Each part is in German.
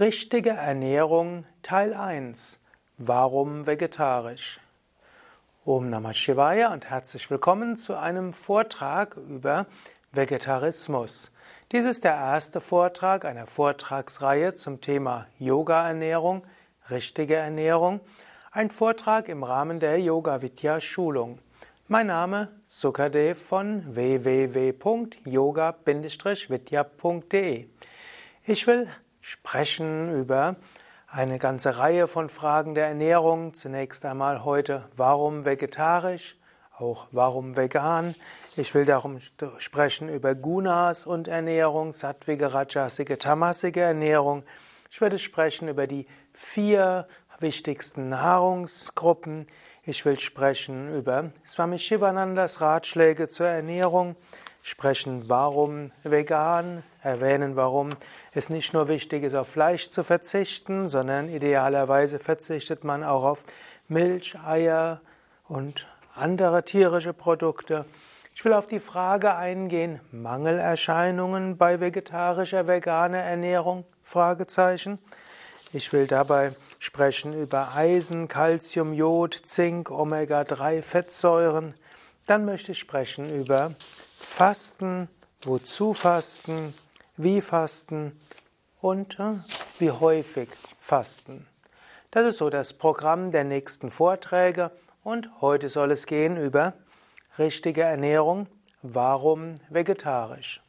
Richtige Ernährung Teil 1. Warum vegetarisch? Om Namah Shivaya und herzlich willkommen zu einem Vortrag über Vegetarismus. Dies ist der erste Vortrag einer Vortragsreihe zum Thema Yoga-Ernährung, richtige Ernährung. Ein Vortrag im Rahmen der Yoga Vidya Schulung. Mein Name Sukadev von www.yoga-vidya.de. Ich will sprechen über eine ganze Reihe von Fragen der Ernährung. Zunächst einmal heute, warum vegetarisch, auch warum vegan. Ich will darum sprechen über Gunas und Ernährung, sattvige, rajasige, tamasige Ernährung. Ich werde sprechen über die vier wichtigsten Nahrungsgruppen. Ich will sprechen über Swami Shivanandas Ratschläge zur Ernährung sprechen, warum vegan, erwähnen, warum es nicht nur wichtig ist, auf Fleisch zu verzichten, sondern idealerweise verzichtet man auch auf Milch, Eier und andere tierische Produkte. Ich will auf die Frage eingehen, Mangelerscheinungen bei vegetarischer, veganer Ernährung? Fragezeichen. Ich will dabei sprechen über Eisen, Calcium, Jod, Zink, Omega-3-Fettsäuren. Dann möchte ich sprechen über Fasten, wozu Fasten, wie Fasten und äh, wie häufig Fasten. Das ist so das Programm der nächsten Vorträge und heute soll es gehen über richtige Ernährung, warum vegetarisch.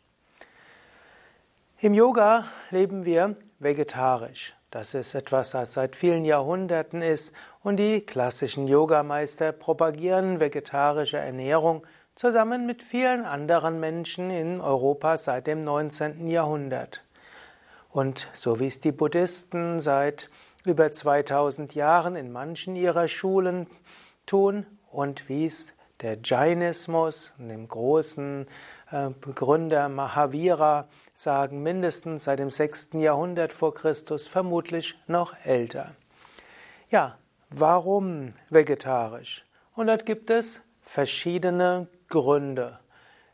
Im Yoga leben wir vegetarisch. Das ist etwas, das seit vielen Jahrhunderten ist und die klassischen Yogameister propagieren vegetarische Ernährung zusammen mit vielen anderen Menschen in Europa seit dem 19. Jahrhundert. Und so wie es die Buddhisten seit über 2000 Jahren in manchen ihrer Schulen tun und wie es der Jainismus, dem großen äh, Begründer Mahavira, sagen, mindestens seit dem 6. Jahrhundert vor Christus, vermutlich noch älter. Ja, warum vegetarisch? Und dort gibt es verschiedene Gründe.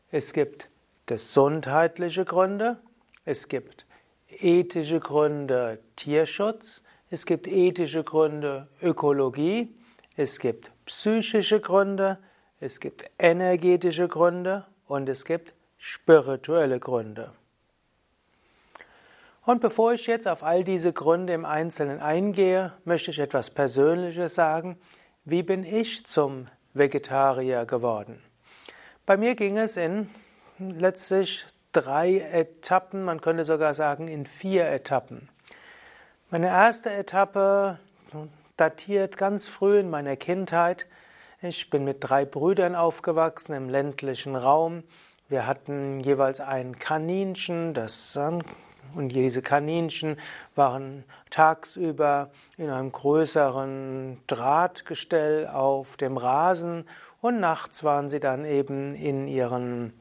Es gibt gesundheitliche Gründe, es gibt ethische Gründe Tierschutz, es gibt ethische Gründe Ökologie, es gibt psychische Gründe, es gibt energetische Gründe und es gibt spirituelle Gründe. Und bevor ich jetzt auf all diese Gründe im Einzelnen eingehe, möchte ich etwas Persönliches sagen. Wie bin ich zum Vegetarier geworden? Bei mir ging es in letztlich drei Etappen, man könnte sogar sagen in vier Etappen. Meine erste Etappe datiert ganz früh in meiner Kindheit. Ich bin mit drei Brüdern aufgewachsen im ländlichen Raum. Wir hatten jeweils ein Kaninchen, das und diese Kaninchen waren tagsüber in einem größeren Drahtgestell auf dem Rasen und nachts waren sie dann eben in ihren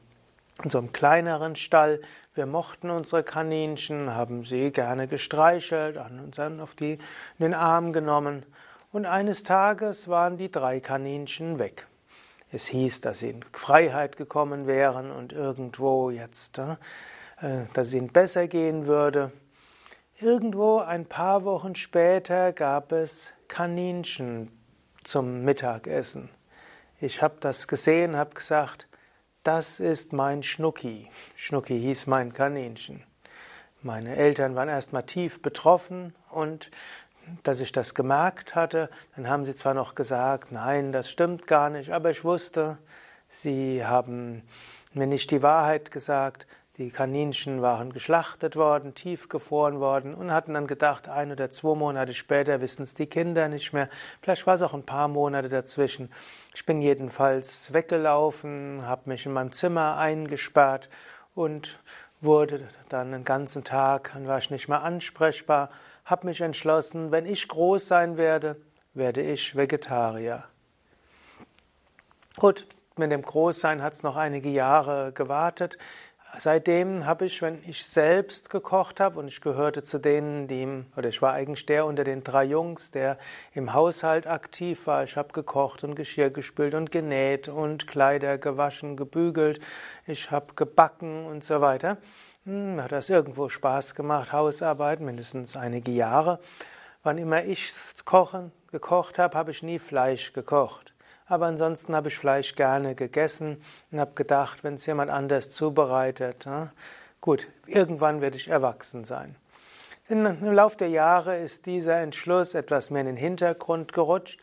in so einem kleineren Stall. Wir mochten unsere Kaninchen, haben sie gerne gestreichelt, an uns dann auf die, in den Arm genommen. Und eines Tages waren die drei Kaninchen weg. Es hieß, dass sie in Freiheit gekommen wären und irgendwo jetzt, äh, dass es ihnen besser gehen würde. Irgendwo ein paar Wochen später gab es Kaninchen zum Mittagessen. Ich habe das gesehen, habe gesagt, das ist mein Schnucki. Schnucki hieß mein Kaninchen. Meine Eltern waren erstmal tief betroffen und dass ich das gemerkt hatte, dann haben sie zwar noch gesagt, nein, das stimmt gar nicht, aber ich wusste, sie haben mir nicht die Wahrheit gesagt, die Kaninchen waren geschlachtet worden, tiefgefroren worden und hatten dann gedacht, ein oder zwei Monate später wissen es die Kinder nicht mehr. Vielleicht war es auch ein paar Monate dazwischen. Ich bin jedenfalls weggelaufen, habe mich in meinem Zimmer eingesperrt und wurde dann den ganzen Tag, dann war ich nicht mehr ansprechbar, habe mich entschlossen, wenn ich groß sein werde, werde ich Vegetarier. Gut, mit dem Großsein hat es noch einige Jahre gewartet. Seitdem habe ich, wenn ich selbst gekocht habe und ich gehörte zu denen, die im, oder ich war eigentlich der unter den drei Jungs, der im Haushalt aktiv war. Ich habe gekocht und Geschirr gespült und genäht und Kleider gewaschen, gebügelt. Ich habe gebacken und so weiter. Hm, hat das irgendwo Spaß gemacht, Hausarbeit, mindestens einige Jahre. Wann immer ich kochen, gekocht habe, habe ich nie Fleisch gekocht. Aber ansonsten habe ich Fleisch gerne gegessen und habe gedacht, wenn es jemand anders zubereitet, na, gut, irgendwann werde ich erwachsen sein. Im Laufe der Jahre ist dieser Entschluss etwas mehr in den Hintergrund gerutscht.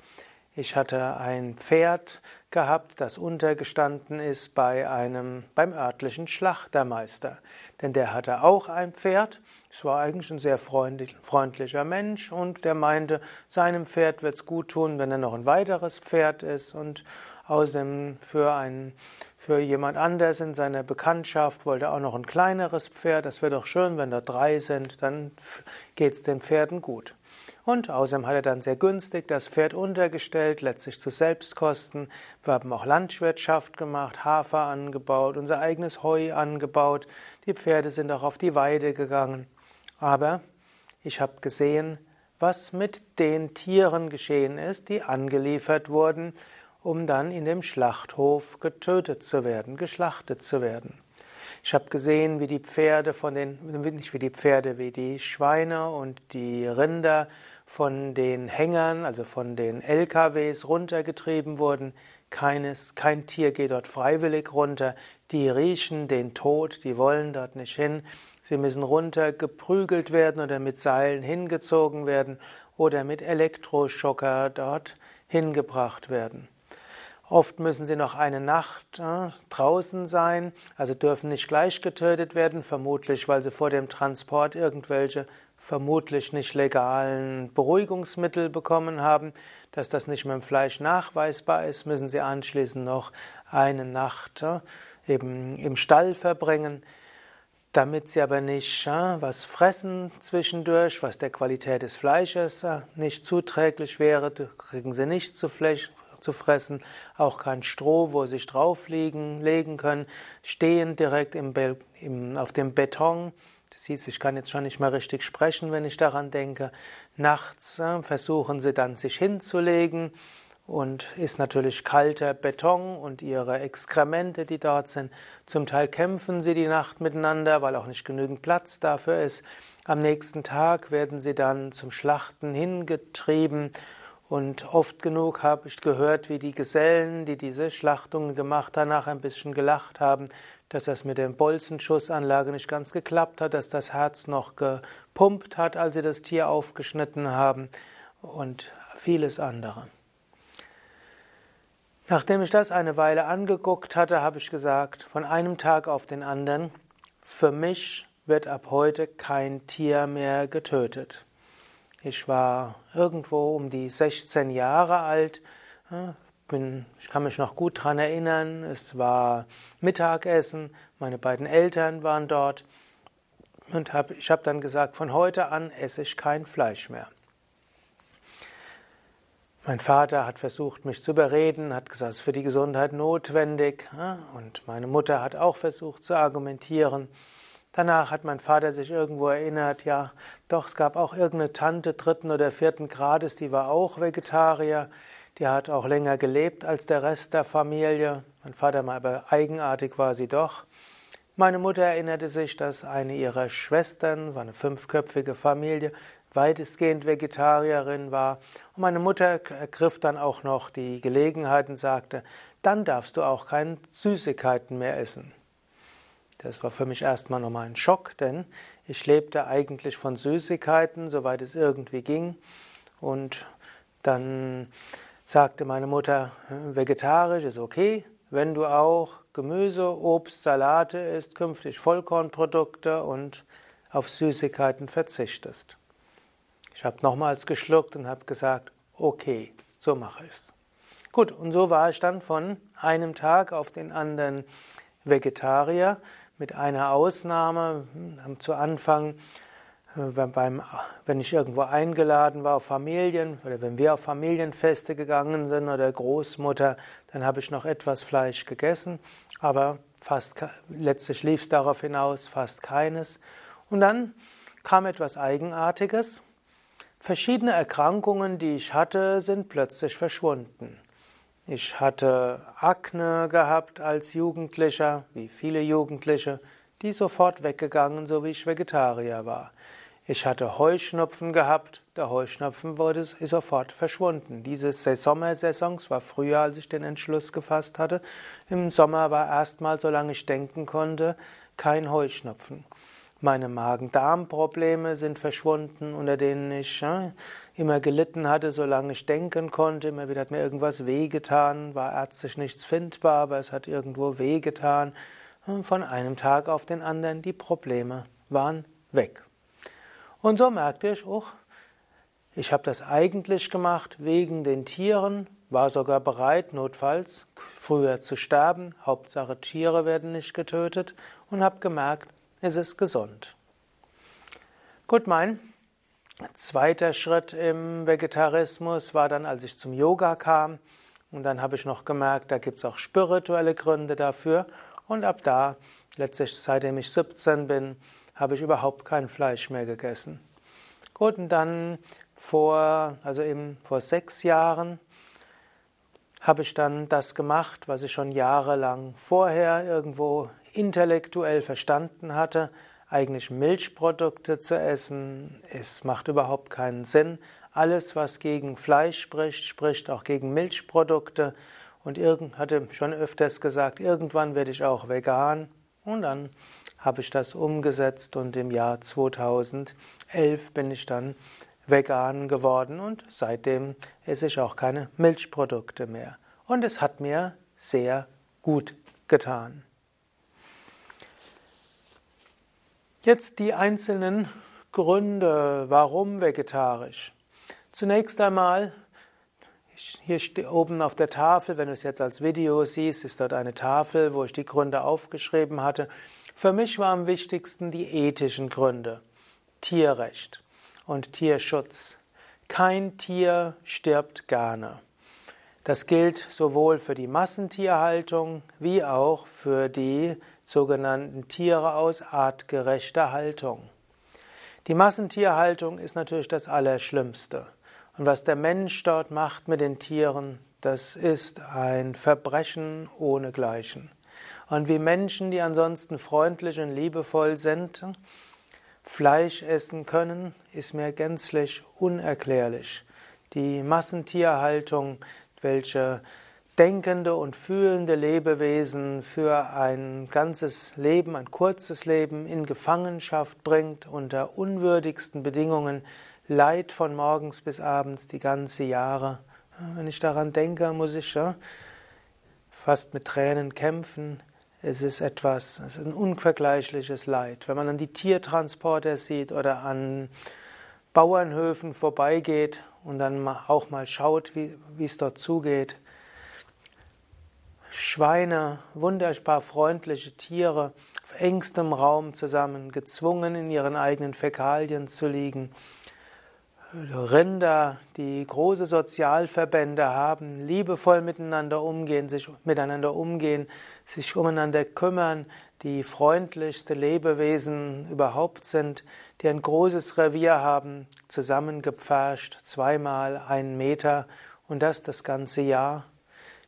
Ich hatte ein Pferd gehabt, das untergestanden ist bei einem, beim örtlichen Schlachtermeister. Denn der hatte auch ein Pferd. Es war eigentlich ein sehr freundlicher Mensch und der meinte, seinem Pferd wird es gut tun, wenn er noch ein weiteres Pferd ist und außerdem für einen, für jemand anders in seiner Bekanntschaft wollte auch noch ein kleineres Pferd. Das wäre doch schön, wenn da drei sind, dann geht es den Pferden gut. Und außerdem hat er dann sehr günstig das Pferd untergestellt, letztlich zu Selbstkosten. Wir haben auch Landwirtschaft gemacht, Hafer angebaut, unser eigenes Heu angebaut. Die Pferde sind auch auf die Weide gegangen. Aber ich habe gesehen, was mit den Tieren geschehen ist, die angeliefert wurden, um dann in dem Schlachthof getötet zu werden, geschlachtet zu werden. Ich habe gesehen, wie die Pferde von den, nicht wie die Pferde, wie die Schweine und die Rinder von den Hängern, also von den LKWs runtergetrieben wurden. Keines, kein Tier geht dort freiwillig runter. Die riechen den Tod, die wollen dort nicht hin. Sie müssen runtergeprügelt werden oder mit Seilen hingezogen werden oder mit Elektroschocker dort hingebracht werden. Oft müssen sie noch eine Nacht äh, draußen sein, also dürfen nicht gleich getötet werden, vermutlich weil sie vor dem Transport irgendwelche vermutlich nicht legalen Beruhigungsmittel bekommen haben. Dass das nicht mit dem Fleisch nachweisbar ist, müssen sie anschließend noch eine Nacht äh, eben im Stall verbringen. Damit sie aber nicht äh, was fressen zwischendurch, was der Qualität des Fleisches äh, nicht zuträglich wäre, kriegen sie nicht zu Fleisch, zu fressen, auch kein Stroh, wo sie sich drauflegen legen können, stehen direkt im im, auf dem Beton. Siehst, ich kann jetzt schon nicht mehr richtig sprechen, wenn ich daran denke. Nachts äh, versuchen sie dann sich hinzulegen und ist natürlich kalter Beton und ihre Exkremente, die dort sind. Zum Teil kämpfen sie die Nacht miteinander, weil auch nicht genügend Platz dafür ist. Am nächsten Tag werden sie dann zum Schlachten hingetrieben und oft genug habe ich gehört, wie die Gesellen, die diese Schlachtungen gemacht danach ein bisschen gelacht haben, dass das mit der Bolzenschussanlage nicht ganz geklappt hat, dass das Herz noch gepumpt hat, als sie das Tier aufgeschnitten haben und vieles andere. Nachdem ich das eine Weile angeguckt hatte, habe ich gesagt, von einem Tag auf den anderen, für mich wird ab heute kein Tier mehr getötet. Ich war irgendwo um die 16 Jahre alt. Bin, ich kann mich noch gut daran erinnern. Es war Mittagessen. Meine beiden Eltern waren dort. Und hab, ich habe dann gesagt, von heute an esse ich kein Fleisch mehr. Mein Vater hat versucht, mich zu überreden, hat gesagt, es ist für die Gesundheit notwendig. Und meine Mutter hat auch versucht zu argumentieren. Danach hat mein Vater sich irgendwo erinnert, ja, doch, es gab auch irgendeine Tante dritten oder vierten Grades, die war auch Vegetarier. Die hat auch länger gelebt als der Rest der Familie. Mein Vater mal aber eigenartig war sie doch. Meine Mutter erinnerte sich, dass eine ihrer Schwestern, war eine fünfköpfige Familie, weitestgehend Vegetarierin war. Und meine Mutter ergriff dann auch noch die Gelegenheit und sagte, dann darfst du auch keine Süßigkeiten mehr essen. Das war für mich erstmal nochmal ein Schock, denn ich lebte eigentlich von Süßigkeiten, soweit es irgendwie ging. Und dann sagte meine Mutter, vegetarisch ist okay, wenn du auch Gemüse, Obst, Salate isst, künftig Vollkornprodukte und auf Süßigkeiten verzichtest. Ich habe nochmals geschluckt und habe gesagt, okay, so mache ich's. Gut, und so war ich dann von einem Tag auf den anderen Vegetarier mit einer Ausnahme. Hm, zu Anfang, wenn ich irgendwo eingeladen war auf Familien oder wenn wir auf Familienfeste gegangen sind oder Großmutter, dann habe ich noch etwas Fleisch gegessen. Aber fast, letztlich lief es darauf hinaus, fast keines. Und dann kam etwas Eigenartiges. Verschiedene Erkrankungen, die ich hatte, sind plötzlich verschwunden. Ich hatte Akne gehabt als Jugendlicher, wie viele Jugendliche, die sofort weggegangen, so wie ich Vegetarier war. Ich hatte Heuschnupfen gehabt, der Heuschnupfen wurde sofort verschwunden. Diese Sommersaisons war früher, als ich den Entschluss gefasst hatte. Im Sommer war erstmal, solange ich denken konnte, kein Heuschnupfen. Meine Magen-Darm-Probleme sind verschwunden, unter denen ich ja, immer gelitten hatte, solange ich denken konnte. Immer wieder hat mir irgendwas wehgetan, war ärztlich nichts findbar, aber es hat irgendwo wehgetan. Und von einem Tag auf den anderen die Probleme waren weg. Und so merkte ich, oh, ich habe das eigentlich gemacht wegen den Tieren, war sogar bereit, notfalls früher zu sterben. Hauptsache Tiere werden nicht getötet und habe gemerkt, es ist gesund. Gut, mein zweiter Schritt im Vegetarismus war dann, als ich zum Yoga kam. Und dann habe ich noch gemerkt, da gibt es auch spirituelle Gründe dafür. Und ab da, letztlich seitdem ich 17 bin, habe ich überhaupt kein Fleisch mehr gegessen. Gut, und dann vor, also eben vor sechs Jahren, habe ich dann das gemacht, was ich schon jahrelang vorher irgendwo intellektuell verstanden hatte, eigentlich Milchprodukte zu essen. Es macht überhaupt keinen Sinn. Alles, was gegen Fleisch spricht, spricht auch gegen Milchprodukte. Und irgend hatte schon öfters gesagt, irgendwann werde ich auch vegan. Und dann habe ich das umgesetzt und im Jahr 2011 bin ich dann vegan geworden und seitdem esse ich auch keine Milchprodukte mehr. Und es hat mir sehr gut getan. Jetzt die einzelnen Gründe, warum vegetarisch. Zunächst einmal, hier oben auf der Tafel, wenn du es jetzt als Video siehst, ist dort eine Tafel, wo ich die Gründe aufgeschrieben hatte. Für mich war am wichtigsten die ethischen Gründe. Tierrecht und Tierschutz. Kein Tier stirbt gerne. Das gilt sowohl für die Massentierhaltung wie auch für die sogenannten Tiere aus artgerechter Haltung. Die Massentierhaltung ist natürlich das Allerschlimmste. Und was der Mensch dort macht mit den Tieren, das ist ein Verbrechen ohnegleichen. Und wie Menschen, die ansonsten freundlich und liebevoll sind, Fleisch essen können, ist mir gänzlich unerklärlich. Die Massentierhaltung, welche denkende und fühlende Lebewesen für ein ganzes Leben, ein kurzes Leben in Gefangenschaft bringt, unter unwürdigsten Bedingungen, Leid von morgens bis abends, die ganze Jahre. Wenn ich daran denke, muss ich ja fast mit Tränen kämpfen. Es ist etwas, es ist ein unvergleichliches Leid. Wenn man an die Tiertransporter sieht oder an Bauernhöfen vorbeigeht und dann auch mal schaut, wie, es dort zugeht. Schweine, wunderbar freundliche Tiere, auf engstem Raum zusammen, gezwungen in ihren eigenen Fäkalien zu liegen. Rinder, die große Sozialverbände haben, liebevoll miteinander umgehen, sich miteinander umgehen, sich umeinander kümmern, die freundlichste Lebewesen überhaupt sind, die ein großes Revier haben, zusammengepfercht, zweimal einen Meter und das das ganze Jahr.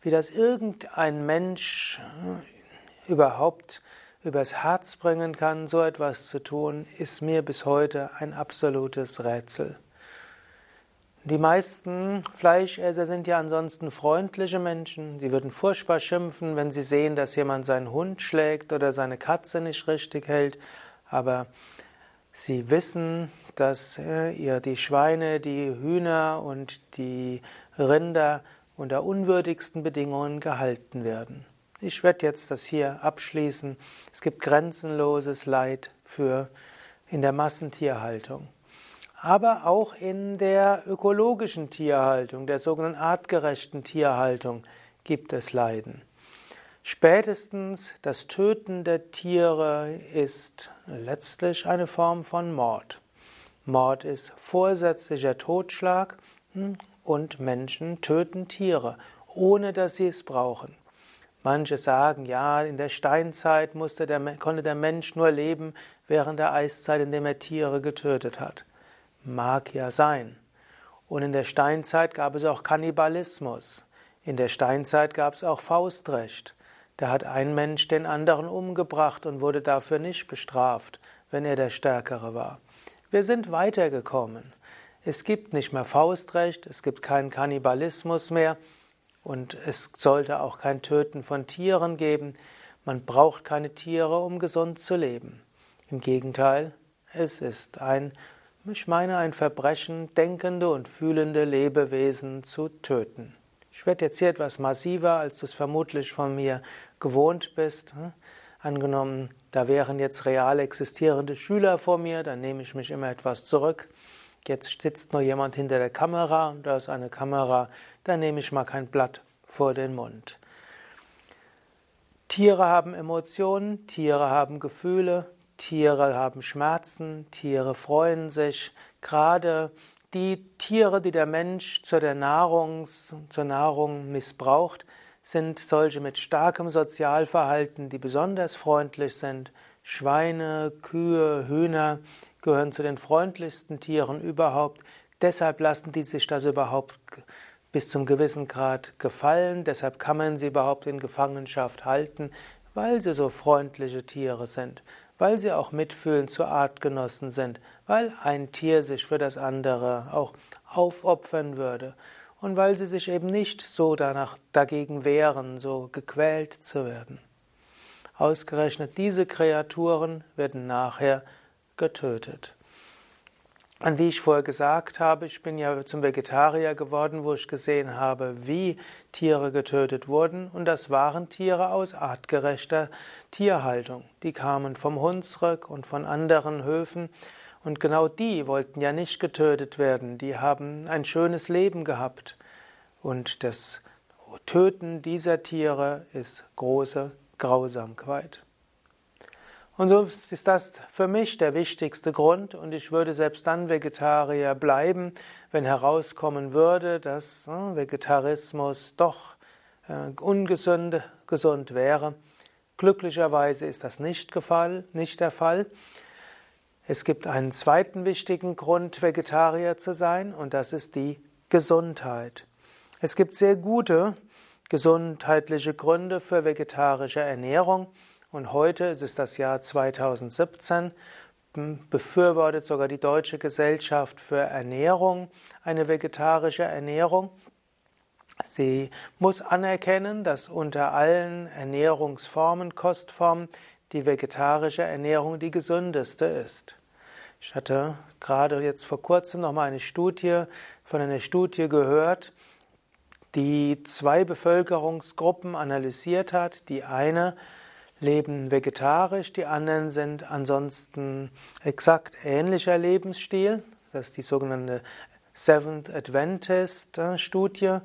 Wie das irgendein Mensch überhaupt übers Herz bringen kann, so etwas zu tun, ist mir bis heute ein absolutes Rätsel. Die meisten Fleischesser sind ja ansonsten freundliche Menschen. Sie würden furchtbar schimpfen, wenn sie sehen, dass jemand seinen Hund schlägt oder seine Katze nicht richtig hält. Aber sie wissen, dass äh, ihr die Schweine, die Hühner und die Rinder unter unwürdigsten Bedingungen gehalten werden. Ich werde jetzt das hier abschließen. Es gibt grenzenloses Leid für in der Massentierhaltung aber auch in der ökologischen Tierhaltung, der sogenannten artgerechten Tierhaltung gibt es Leiden. Spätestens das Töten der Tiere ist letztlich eine Form von Mord. Mord ist vorsätzlicher Totschlag hm, und Menschen töten Tiere, ohne dass sie es brauchen. Manche sagen, ja, in der Steinzeit der, konnte der Mensch nur leben während der Eiszeit, indem er Tiere getötet hat. Mag ja sein. Und in der Steinzeit gab es auch Kannibalismus. In der Steinzeit gab es auch Faustrecht. Da hat ein Mensch den anderen umgebracht und wurde dafür nicht bestraft, wenn er der Stärkere war. Wir sind weitergekommen. Es gibt nicht mehr Faustrecht, es gibt keinen Kannibalismus mehr und es sollte auch kein Töten von Tieren geben. Man braucht keine Tiere, um gesund zu leben. Im Gegenteil, es ist ein, ich meine, ein Verbrechen, denkende und fühlende Lebewesen zu töten. Ich werde jetzt hier etwas massiver, als du es vermutlich von mir gewohnt bist. Hm? Angenommen, da wären jetzt real existierende Schüler vor mir, dann nehme ich mich immer etwas zurück. Jetzt sitzt nur jemand hinter der Kamera und da ist eine Kamera, dann nehme ich mal kein Blatt vor den Mund. Tiere haben Emotionen, Tiere haben Gefühle, Tiere haben Schmerzen, Tiere freuen sich. Gerade die Tiere, die der Mensch zur, der Nahrungs, zur Nahrung missbraucht, sind solche mit starkem Sozialverhalten, die besonders freundlich sind. Schweine, Kühe, Hühner gehören zu den freundlichsten Tieren überhaupt. Deshalb lassen die sich das überhaupt bis zum gewissen Grad gefallen. Deshalb kann man sie überhaupt in Gefangenschaft halten, weil sie so freundliche Tiere sind, weil sie auch mitfühlend zu Artgenossen sind, weil ein Tier sich für das andere auch aufopfern würde und weil sie sich eben nicht so danach dagegen wehren, so gequält zu werden. Ausgerechnet diese Kreaturen werden nachher getötet. Und wie ich vorher gesagt habe, ich bin ja zum Vegetarier geworden, wo ich gesehen habe, wie Tiere getötet wurden. Und das waren Tiere aus artgerechter Tierhaltung. Die kamen vom Hunsrück und von anderen Höfen. Und genau die wollten ja nicht getötet werden. Die haben ein schönes Leben gehabt. Und das Töten dieser Tiere ist große Grausamkeit. Und so ist das für mich der wichtigste Grund und ich würde selbst dann Vegetarier bleiben, wenn herauskommen würde, dass äh, Vegetarismus doch äh, ungesund gesund wäre. Glücklicherweise ist das nicht, gefall, nicht der Fall. Es gibt einen zweiten wichtigen Grund, Vegetarier zu sein, und das ist die Gesundheit. Es gibt sehr gute gesundheitliche Gründe für vegetarische Ernährung. Und heute ist es das Jahr 2017, befürwortet sogar die Deutsche Gesellschaft für Ernährung eine vegetarische Ernährung. Sie muss anerkennen, dass unter allen Ernährungsformen, Kostformen, die vegetarische Ernährung die gesündeste ist. Ich hatte gerade jetzt vor kurzem noch mal eine Studie von einer Studie gehört, die zwei Bevölkerungsgruppen analysiert hat. Die eine leben vegetarisch, die anderen sind ansonsten exakt ähnlicher Lebensstil. Das ist die sogenannte Seventh Adventist Studie,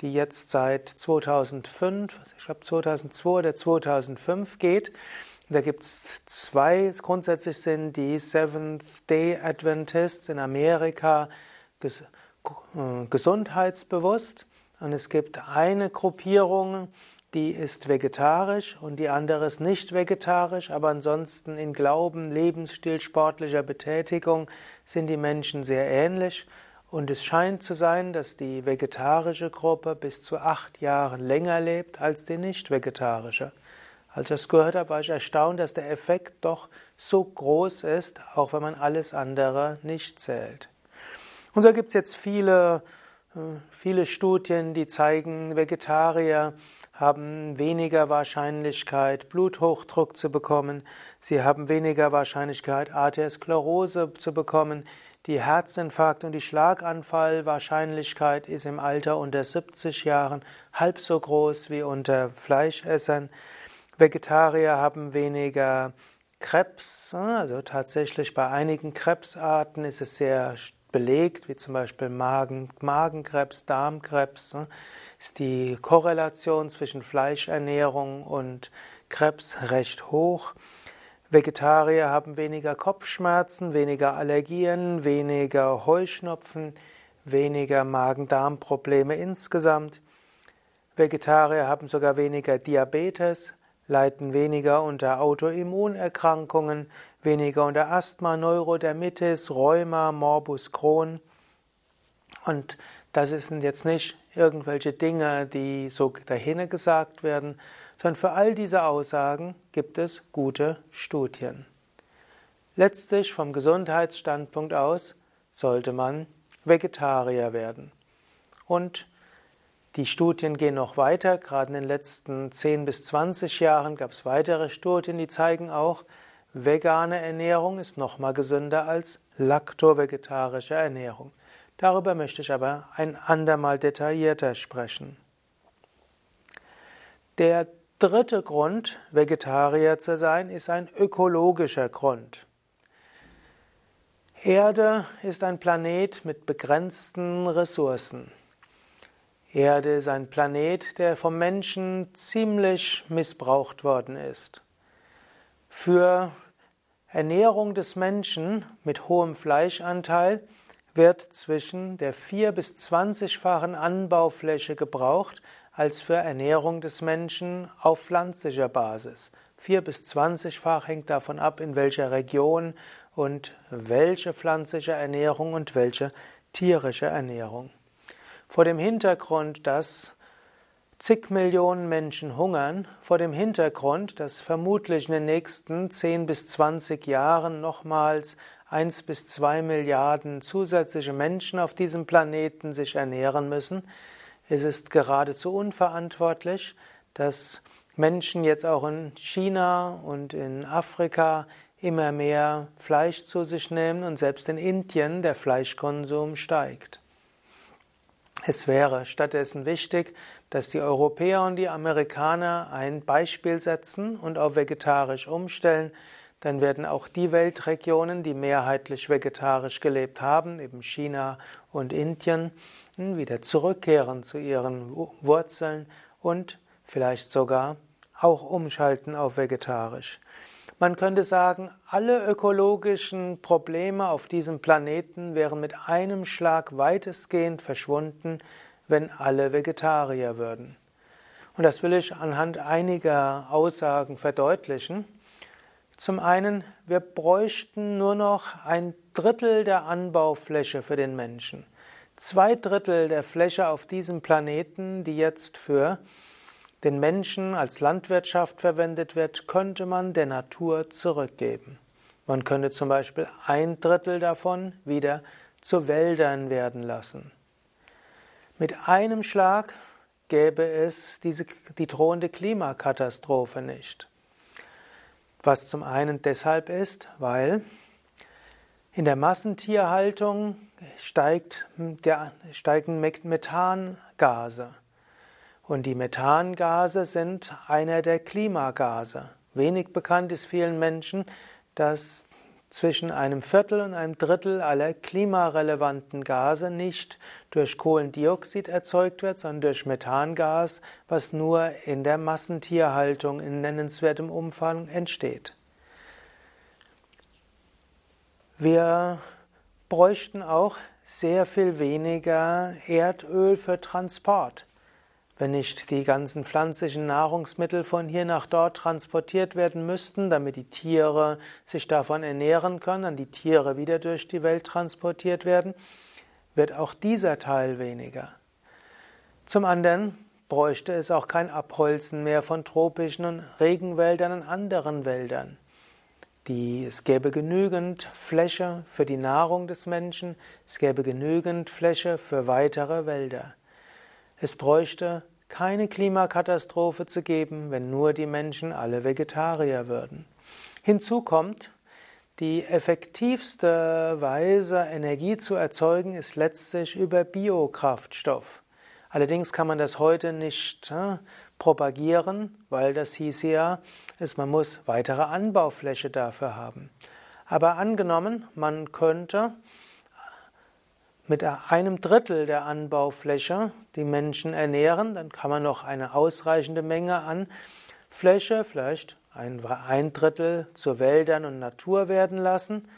die jetzt seit 2005, ich glaube 2002 oder 2005 geht. Da gibt es zwei, grundsätzlich sind die Seventh Day Adventists in Amerika ges äh, gesundheitsbewusst und es gibt eine Gruppierung, die ist vegetarisch und die andere ist nicht vegetarisch, aber ansonsten in Glauben, Lebensstil, sportlicher Betätigung sind die Menschen sehr ähnlich. Und es scheint zu sein, dass die vegetarische Gruppe bis zu acht Jahre länger lebt als die nicht vegetarische. Als das gehört habe, war ich erstaunt, dass der Effekt doch so groß ist, auch wenn man alles andere nicht zählt. Und so gibt es jetzt viele, viele Studien, die zeigen, Vegetarier haben weniger Wahrscheinlichkeit, Bluthochdruck zu bekommen, sie haben weniger Wahrscheinlichkeit, Arteriosklerose zu bekommen, die Herzinfarkt- und die Schlaganfallwahrscheinlichkeit ist im Alter unter 70 Jahren halb so groß wie unter Fleischessern. Vegetarier haben weniger Krebs, also tatsächlich bei einigen Krebsarten ist es sehr belegt, wie zum Beispiel Magen, Magenkrebs, Darmkrebs ist die Korrelation zwischen Fleischernährung und Krebs recht hoch. Vegetarier haben weniger Kopfschmerzen, weniger Allergien, weniger Heuschnupfen, weniger Magen-Darm-Probleme insgesamt. Vegetarier haben sogar weniger Diabetes, leiden weniger unter Autoimmunerkrankungen, weniger unter Asthma, Neurodermitis, Rheuma, Morbus Crohn. Und das sind jetzt nicht irgendwelche Dinge, die so dahin gesagt werden, sondern für all diese Aussagen gibt es gute Studien. Letztlich vom Gesundheitsstandpunkt aus sollte man Vegetarier werden. Und die Studien gehen noch weiter. Gerade in den letzten 10 bis 20 Jahren gab es weitere Studien, die zeigen auch, vegane Ernährung ist noch mal gesünder als laktovegetarische Ernährung. Darüber möchte ich aber ein andermal detaillierter sprechen. Der dritte Grund, Vegetarier zu sein, ist ein ökologischer Grund. Erde ist ein Planet mit begrenzten Ressourcen. Erde ist ein Planet, der vom Menschen ziemlich missbraucht worden ist. Für Ernährung des Menschen mit hohem Fleischanteil wird zwischen der 4 bis 20-fachen Anbaufläche gebraucht als für Ernährung des Menschen auf pflanzlicher Basis. 4 bis 20-fach hängt davon ab, in welcher Region und welche pflanzliche Ernährung und welche tierische Ernährung. Vor dem Hintergrund, dass zig Millionen Menschen hungern, vor dem Hintergrund, dass vermutlich in den nächsten 10 bis 20 Jahren nochmals 1 bis 2 Milliarden zusätzliche Menschen auf diesem Planeten sich ernähren müssen, ist es geradezu unverantwortlich, dass Menschen jetzt auch in China und in Afrika immer mehr Fleisch zu sich nehmen und selbst in Indien der Fleischkonsum steigt. Es wäre stattdessen wichtig, dass die Europäer und die Amerikaner ein Beispiel setzen und auf vegetarisch umstellen, dann werden auch die Weltregionen, die mehrheitlich vegetarisch gelebt haben, eben China und Indien, wieder zurückkehren zu ihren Wurzeln und vielleicht sogar auch umschalten auf vegetarisch. Man könnte sagen, alle ökologischen Probleme auf diesem Planeten wären mit einem Schlag weitestgehend verschwunden, wenn alle Vegetarier würden. Und das will ich anhand einiger Aussagen verdeutlichen. Zum einen, wir bräuchten nur noch ein Drittel der Anbaufläche für den Menschen. Zwei Drittel der Fläche auf diesem Planeten, die jetzt für den Menschen als Landwirtschaft verwendet wird, könnte man der Natur zurückgeben. Man könnte zum Beispiel ein Drittel davon wieder zu Wäldern werden lassen. Mit einem Schlag gäbe es diese, die drohende Klimakatastrophe nicht. Was zum einen deshalb ist, weil in der Massentierhaltung steigt der, steigen Methangase. Und die Methangase sind einer der Klimagase. Wenig bekannt ist vielen Menschen, dass zwischen einem Viertel und einem Drittel aller klimarelevanten Gase nicht durch Kohlendioxid erzeugt wird, sondern durch Methangas, was nur in der Massentierhaltung in nennenswertem Umfang entsteht. Wir bräuchten auch sehr viel weniger Erdöl für Transport wenn nicht die ganzen pflanzlichen Nahrungsmittel von hier nach dort transportiert werden müssten, damit die Tiere sich davon ernähren können, dann die Tiere wieder durch die Welt transportiert werden, wird auch dieser Teil weniger. Zum anderen bräuchte es auch kein Abholzen mehr von tropischen und Regenwäldern und anderen Wäldern. Die, es gäbe genügend Fläche für die Nahrung des Menschen, es gäbe genügend Fläche für weitere Wälder. Es bräuchte keine Klimakatastrophe zu geben, wenn nur die Menschen alle Vegetarier würden. Hinzu kommt, die effektivste Weise, Energie zu erzeugen, ist letztlich über Biokraftstoff. Allerdings kann man das heute nicht äh, propagieren, weil das hieß ja, ist, man muss weitere Anbaufläche dafür haben. Aber angenommen, man könnte mit einem Drittel der Anbaufläche die Menschen ernähren, dann kann man noch eine ausreichende Menge an Fläche, vielleicht ein, ein Drittel zu Wäldern und Natur werden lassen.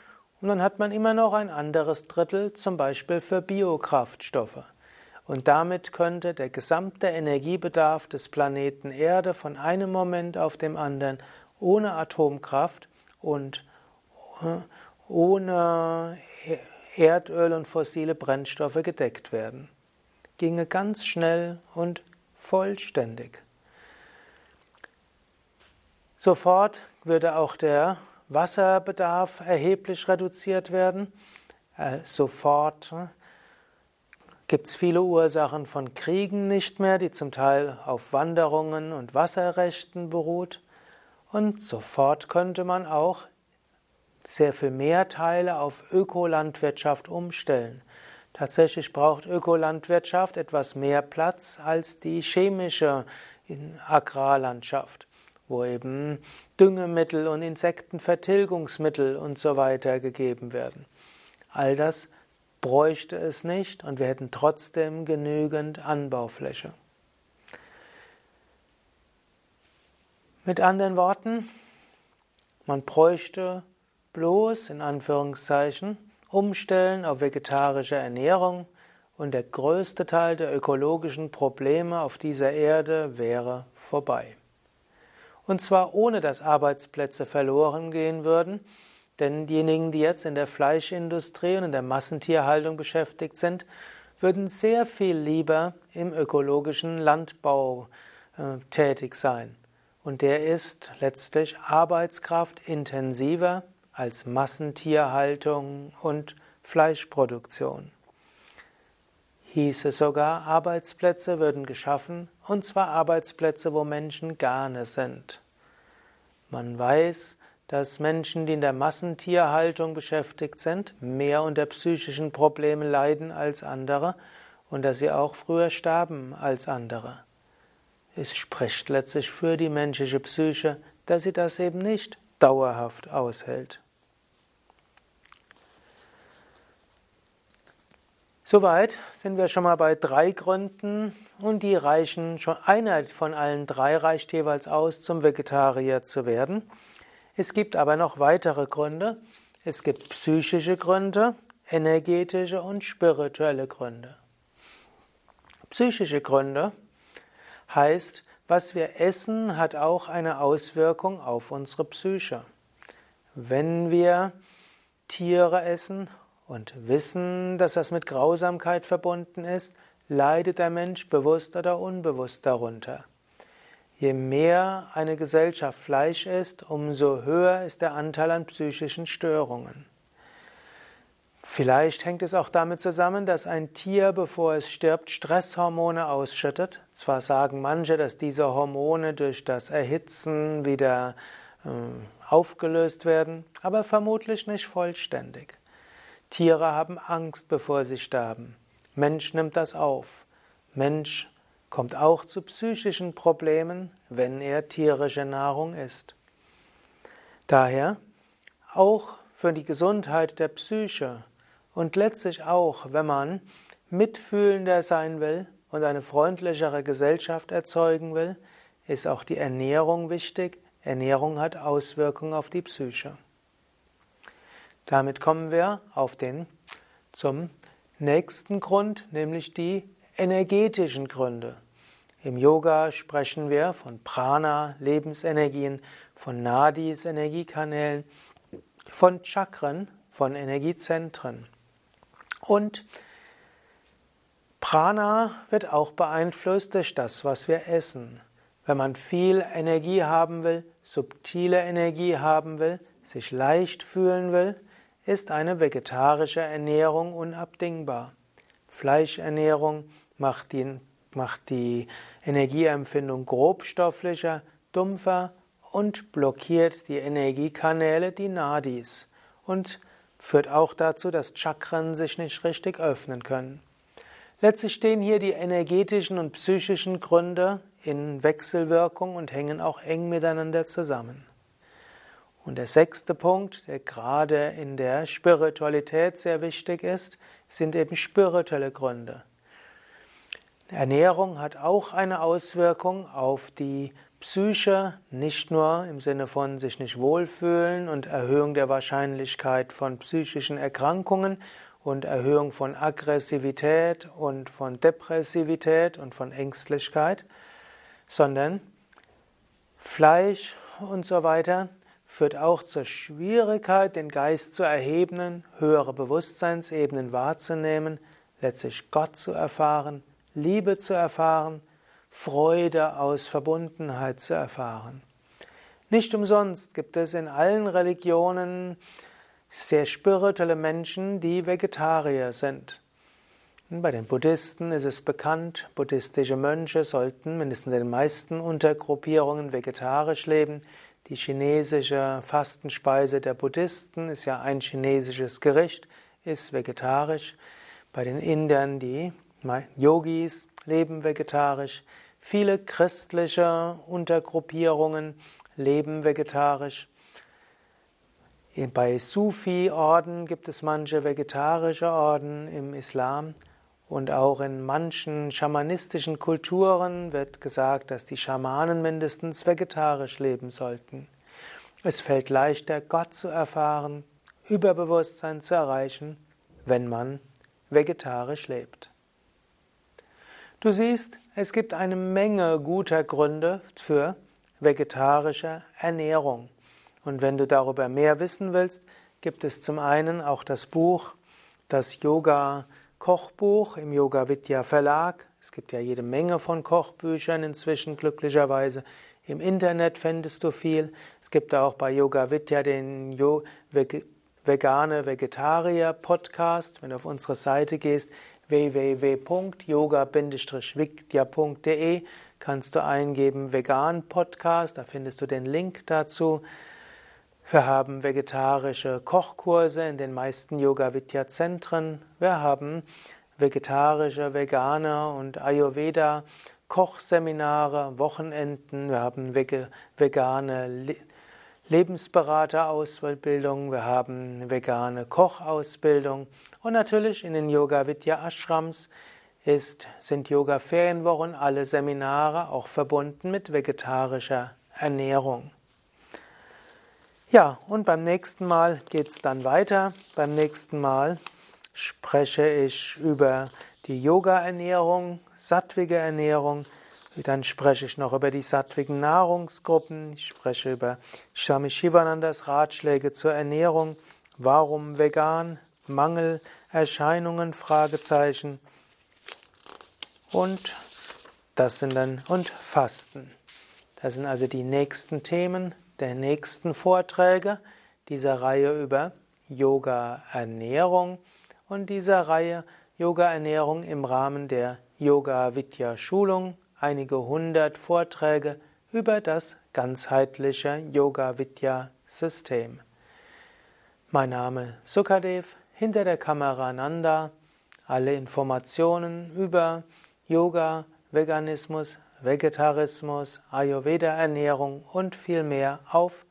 Und dann hat man immer noch ein anderes Drittel, zum Beispiel für Biokraftstoffe. und damit könnte der gesamte Energiebedarf des Planeten Erde von einem Moment auf dem anderen ohne Atomkraft und äh, ohne Erdöl und fossile Brennstoffe gedeckt werden. Ginge ganz schnell und vollständig. Sofort würde auch der Wasserbedarf erheblich reduziert werden. Äh, sofort gibt es viele Ursachen von Kriegen nicht mehr, die zum Teil auf Wanderungen und Wasserrechten beruht. Und sofort könnte man auch sehr viel mehr Teile auf Ökolandwirtschaft umstellen. Tatsächlich braucht Ökolandwirtschaft etwas mehr Platz als die chemische Agrarlandschaft, wo eben Düngemittel und Insektenvertilgungsmittel und so weiter gegeben werden. All das bräuchte es nicht und wir hätten trotzdem genügend Anbaufläche. Mit anderen Worten, man bräuchte bloß in Anführungszeichen umstellen auf vegetarische Ernährung und der größte Teil der ökologischen Probleme auf dieser Erde wäre vorbei. Und zwar ohne dass Arbeitsplätze verloren gehen würden, denn diejenigen, die jetzt in der Fleischindustrie und in der Massentierhaltung beschäftigt sind, würden sehr viel lieber im ökologischen Landbau äh, tätig sein. Und der ist letztlich arbeitskraftintensiver als Massentierhaltung und Fleischproduktion. Hieße sogar, Arbeitsplätze würden geschaffen, und zwar Arbeitsplätze, wo Menschen gerne sind. Man weiß, dass Menschen, die in der Massentierhaltung beschäftigt sind, mehr unter psychischen Problemen leiden als andere und dass sie auch früher sterben als andere. Es spricht letztlich für die menschliche Psyche, dass sie das eben nicht dauerhaft aushält. Soweit sind wir schon mal bei drei Gründen und die reichen schon, einer von allen drei reicht jeweils aus, zum Vegetarier zu werden. Es gibt aber noch weitere Gründe. Es gibt psychische Gründe, energetische und spirituelle Gründe. Psychische Gründe heißt, was wir essen, hat auch eine Auswirkung auf unsere Psyche. Wenn wir Tiere essen und wissen, dass das mit Grausamkeit verbunden ist, leidet der Mensch bewusst oder unbewusst darunter. Je mehr eine Gesellschaft Fleisch isst, umso höher ist der Anteil an psychischen Störungen. Vielleicht hängt es auch damit zusammen, dass ein Tier, bevor es stirbt, Stresshormone ausschüttet. Zwar sagen manche, dass diese Hormone durch das Erhitzen wieder äh, aufgelöst werden, aber vermutlich nicht vollständig. Tiere haben Angst, bevor sie sterben. Mensch nimmt das auf. Mensch kommt auch zu psychischen Problemen, wenn er tierische Nahrung isst. Daher auch für die Gesundheit der Psyche und letztlich auch, wenn man mitfühlender sein will und eine freundlichere Gesellschaft erzeugen will, ist auch die Ernährung wichtig. Ernährung hat Auswirkungen auf die Psyche. Damit kommen wir auf den zum nächsten Grund, nämlich die energetischen Gründe. Im Yoga sprechen wir von Prana, Lebensenergien, von Nadis, Energiekanälen, von Chakren, von Energiezentren. Und Prana wird auch beeinflusst durch das, was wir essen. Wenn man viel Energie haben will, subtile Energie haben will, sich leicht fühlen will, ist eine vegetarische Ernährung unabdingbar. Fleischernährung macht die, macht die Energieempfindung grobstofflicher, dumpfer und blockiert die Energiekanäle, die Nadis, und führt auch dazu, dass Chakren sich nicht richtig öffnen können. Letztlich stehen hier die energetischen und psychischen Gründe in Wechselwirkung und hängen auch eng miteinander zusammen. Und der sechste Punkt, der gerade in der Spiritualität sehr wichtig ist, sind eben spirituelle Gründe. Ernährung hat auch eine Auswirkung auf die Psyche, nicht nur im Sinne von sich nicht wohlfühlen und Erhöhung der Wahrscheinlichkeit von psychischen Erkrankungen und Erhöhung von Aggressivität und von Depressivität und von Ängstlichkeit, sondern Fleisch und so weiter führt auch zur Schwierigkeit, den Geist zu erheben, höhere Bewusstseinsebenen wahrzunehmen, letztlich Gott zu erfahren, Liebe zu erfahren, Freude aus Verbundenheit zu erfahren. Nicht umsonst gibt es in allen Religionen sehr spirituelle Menschen, die Vegetarier sind. Bei den Buddhisten ist es bekannt, buddhistische Mönche sollten mindestens in den meisten Untergruppierungen vegetarisch leben. Die chinesische Fastenspeise der Buddhisten ist ja ein chinesisches Gericht, ist vegetarisch. Bei den Indern, die Yogis, leben vegetarisch. Viele christliche Untergruppierungen leben vegetarisch. Bei Sufi-Orden gibt es manche vegetarische Orden im Islam und auch in manchen schamanistischen Kulturen wird gesagt, dass die Schamanen mindestens vegetarisch leben sollten. Es fällt leichter, Gott zu erfahren, Überbewusstsein zu erreichen, wenn man vegetarisch lebt. Du siehst, es gibt eine Menge guter Gründe für vegetarische Ernährung. Und wenn du darüber mehr wissen willst, gibt es zum einen auch das Buch, das Yoga Kochbuch im Yoga Vidya Verlag. Es gibt ja jede Menge von Kochbüchern inzwischen glücklicherweise. Im Internet findest du viel. Es gibt auch bei Yoga Vidya den Yo Vegane Vegetarier Podcast. Wenn du auf unsere Seite gehst, www.yoga-vidya.de, kannst du eingeben Vegan Podcast. Da findest du den Link dazu. Wir haben vegetarische Kochkurse in den meisten Yoga-Vidya-Zentren. Wir haben vegetarische, vegane und Ayurveda Kochseminare, Wochenenden. Wir haben vegane Lebensberaterausbildung. Wir haben vegane Kochausbildung. Und natürlich in den Yoga-Vidya-Ashrams ist, sind Yoga-Ferienwochen, alle Seminare auch verbunden mit vegetarischer Ernährung. Ja, und beim nächsten Mal geht es dann weiter. Beim nächsten Mal spreche ich über die Yoga-Ernährung, sattwige Ernährung. Dann spreche ich noch über die sattwigen Nahrungsgruppen. Ich spreche über Shami Shivanandas Ratschläge zur Ernährung. Warum vegan? Mangelerscheinungen? Fragezeichen. Und das sind dann und Fasten. Das sind also die nächsten Themen der nächsten Vorträge dieser Reihe über Yoga Ernährung und dieser Reihe Yoga Ernährung im Rahmen der Yoga Vidya Schulung einige hundert Vorträge über das ganzheitliche Yoga Vidya System. Mein Name Sukadev, hinter der Kamera Nanda. Alle Informationen über Yoga, Veganismus, Vegetarismus, Ayurveda-Ernährung und viel mehr auf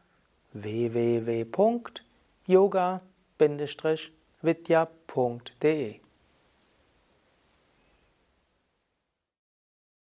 www.yoga-vidya.de